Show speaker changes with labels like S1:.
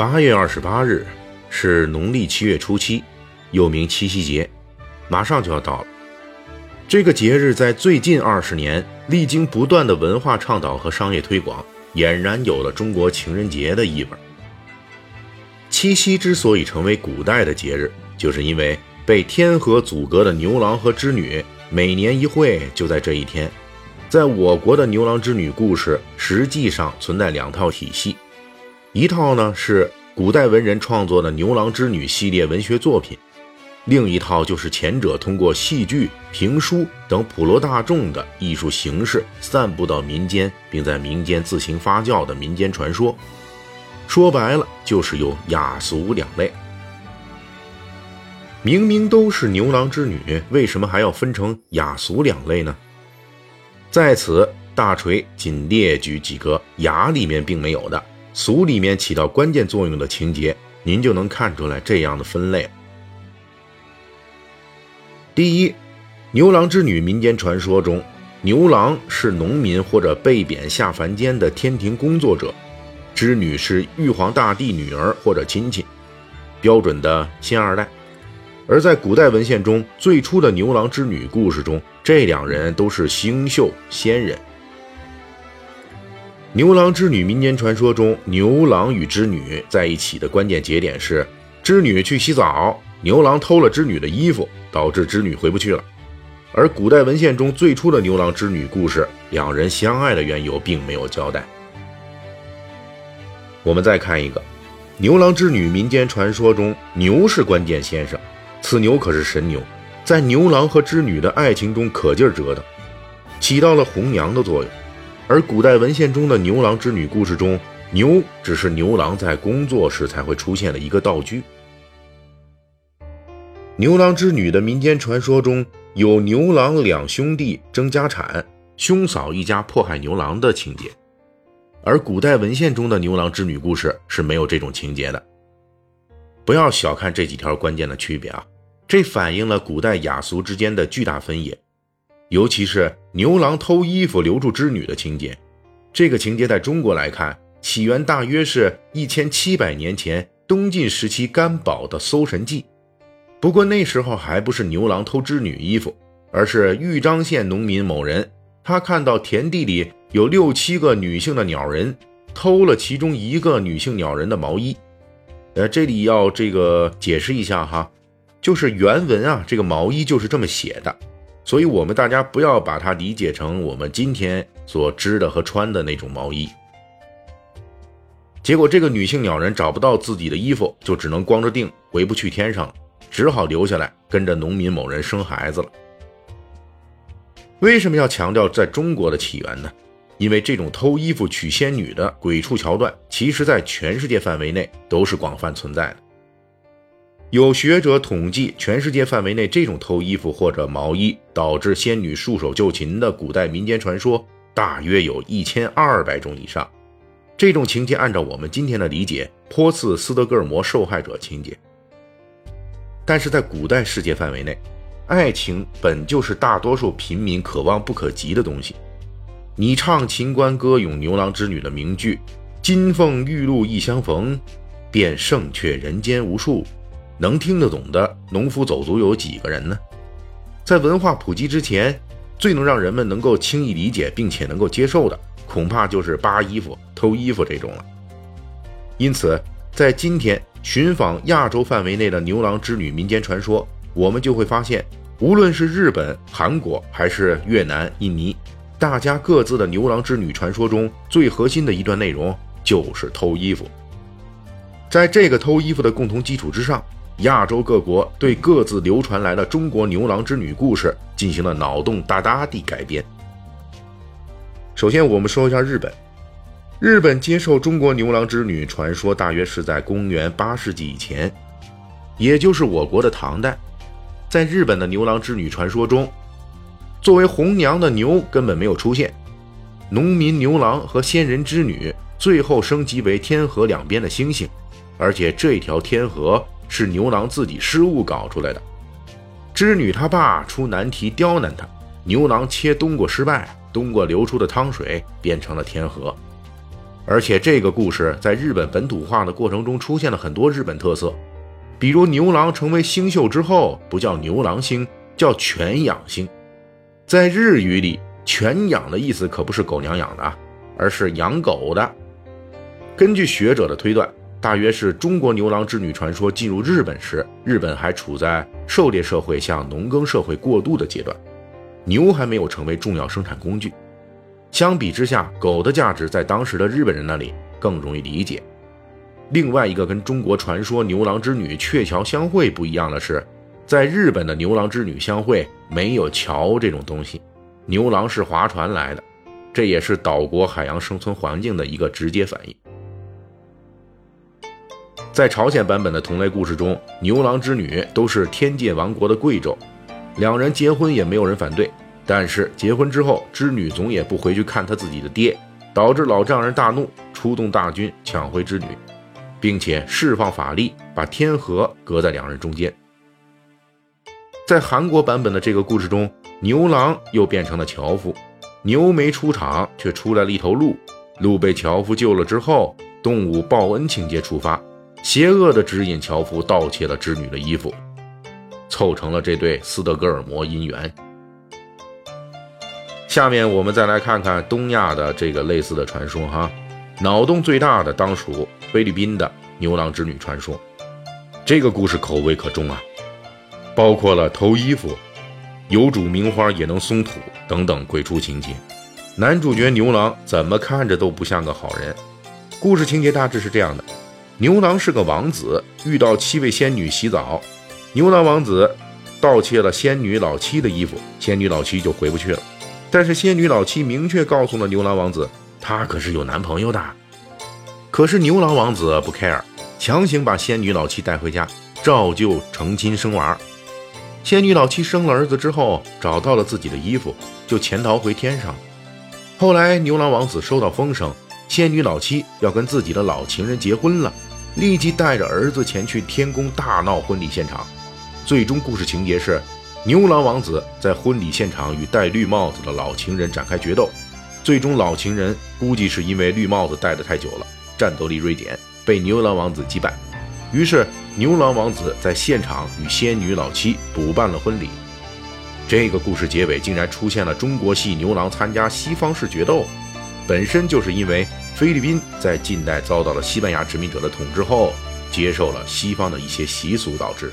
S1: 八月二十八日是农历七月初七，又名七夕节，马上就要到了。这个节日在最近二十年历经不断的文化倡导和商业推广，俨然有了中国情人节的意味。七夕之所以成为古代的节日，就是因为被天河阻隔的牛郎和织女每年一会，就在这一天。在我国的牛郎织女故事，实际上存在两套体系，一套呢是古代文人创作的牛郎织女系列文学作品，另一套就是前者通过戏剧、评书等普罗大众的艺术形式散布到民间，并在民间自行发酵的民间传说。说白了，就是有雅俗两类。明明都是牛郎织女，为什么还要分成雅俗两类呢？在此，大锤仅列举几个雅里面并没有的，俗里面起到关键作用的情节，您就能看出来这样的分类。第一，牛郎织女民间传说中，牛郎是农民或者被贬下凡间的天庭工作者，织女是玉皇大帝女儿或者亲戚，标准的仙二代。而在古代文献中，最初的牛郎织女故事中，这两人都是星宿仙人。牛郎织女民间传说中，牛郎与织女在一起的关键节点是织女去洗澡，牛郎偷了织女的衣服，导致织女回不去了。而古代文献中最初的牛郎织女故事，两人相爱的缘由并没有交代。我们再看一个，牛郎织女民间传说中，牛是关键先生。此牛可是神牛，在牛郎和织女的爱情中可劲儿折腾，起到了红娘的作用。而古代文献中的牛郎织女故事中，牛只是牛郎在工作时才会出现的一个道具。牛郎织女的民间传说中有牛郎两兄弟争家产，兄嫂一家迫害牛郎的情节，而古代文献中的牛郎织女故事是没有这种情节的。不要小看这几条关键的区别啊！这反映了古代雅俗之间的巨大分野，尤其是牛郎偷衣服留住织女的情节。这个情节在中国来看，起源大约是一千七百年前东晋时期干宝的《搜神记》。不过那时候还不是牛郎偷织女衣服，而是豫章县农民某人，他看到田地里有六七个女性的鸟人，偷了其中一个女性鸟人的毛衣。呃，这里要这个解释一下哈。就是原文啊，这个毛衣就是这么写的，所以我们大家不要把它理解成我们今天所织的和穿的那种毛衣。结果这个女性鸟人找不到自己的衣服，就只能光着腚回不去天上了，只好留下来跟着农民某人生孩子了。为什么要强调在中国的起源呢？因为这种偷衣服娶仙女的鬼畜桥段，其实在全世界范围内都是广泛存在的。有学者统计，全世界范围内这种偷衣服或者毛衣导致仙女束手就擒的古代民间传说，大约有一千二百种以上。这种情节按照我们今天的理解，颇似斯德哥尔摩受害者情节。但是在古代世界范围内，爱情本就是大多数平民可望不可及的东西。你唱秦关歌咏牛郎织女的名句“金凤玉露一相逢，便胜却人间无数”。能听得懂的农夫走卒有几个人呢？在文化普及之前，最能让人们能够轻易理解并且能够接受的，恐怕就是扒衣服、偷衣服这种了。因此，在今天寻访亚洲范围内的牛郎织女民间传说，我们就会发现，无论是日本、韩国还是越南、印尼，大家各自的牛郎织女传说中最核心的一段内容就是偷衣服。在这个偷衣服的共同基础之上。亚洲各国对各自流传来的中国牛郎织女故事进行了脑洞大大的改编。首先，我们说一下日本。日本接受中国牛郎织女传说，大约是在公元八世纪以前，也就是我国的唐代。在日本的牛郎织女传说中，作为红娘的牛根本没有出现，农民牛郎和仙人织女最后升级为天河两边的星星，而且这条天河。是牛郎自己失误搞出来的，织女她爸出难题刁难他，牛郎切冬瓜失败，冬瓜流出的汤水变成了天河，而且这个故事在日本本土化的过程中出现了很多日本特色，比如牛郎成为星宿之后不叫牛郎星，叫犬养星。在日语里，犬养的意思可不是狗娘养的，而是养狗的。根据学者的推断。大约是中国牛郎织女传说进入日本时，日本还处在狩猎社会向农耕社会过渡的阶段，牛还没有成为重要生产工具。相比之下，狗的价值在当时的日本人那里更容易理解。另外一个跟中国传说牛郎织女鹊桥相会不一样的是，在日本的牛郎织女相会没有桥这种东西，牛郎是划船来的，这也是岛国海洋生存环境的一个直接反应。在朝鲜版本的同类故事中，牛郎织女都是天界王国的贵胄，两人结婚也没有人反对。但是结婚之后，织女总也不回去看她自己的爹，导致老丈人大怒，出动大军抢回织女，并且释放法力，把天河隔在两人中间。在韩国版本的这个故事中，牛郎又变成了樵夫，牛没出场，却出来了一头鹿，鹿被樵夫救了之后，动物报恩情节触发。邪恶的指引樵夫盗窃了织女的衣服，凑成了这对斯德哥尔摩姻缘。下面我们再来看看东亚的这个类似的传说哈，脑洞最大的当属菲律宾的牛郎织女传说。这个故事口味可重啊，包括了偷衣服、有主名花也能松土等等鬼畜情节。男主角牛郎怎么看着都不像个好人。故事情节大致是这样的。牛郎是个王子，遇到七位仙女洗澡，牛郎王子盗窃了仙女老七的衣服，仙女老七就回不去了。但是仙女老七明确告诉了牛郎王子，她可是有男朋友的。可是牛郎王子不 care，强行把仙女老七带回家，照旧成亲生娃。仙女老七生了儿子之后，找到了自己的衣服，就潜逃回天上。后来牛郎王子收到风声，仙女老七要跟自己的老情人结婚了。立即带着儿子前去天宫大闹婚礼现场，最终故事情节是牛郎王子在婚礼现场与戴绿帽子的老情人展开决斗，最终老情人估计是因为绿帽子戴得太久了，战斗力锐减，被牛郎王子击败。于是牛郎王子在现场与仙女老七补办了婚礼。这个故事结尾竟然出现了中国系牛郎参加西方式决斗，本身就是因为。菲律宾在近代遭到了西班牙殖民者的统治后，接受了西方的一些习俗，导致。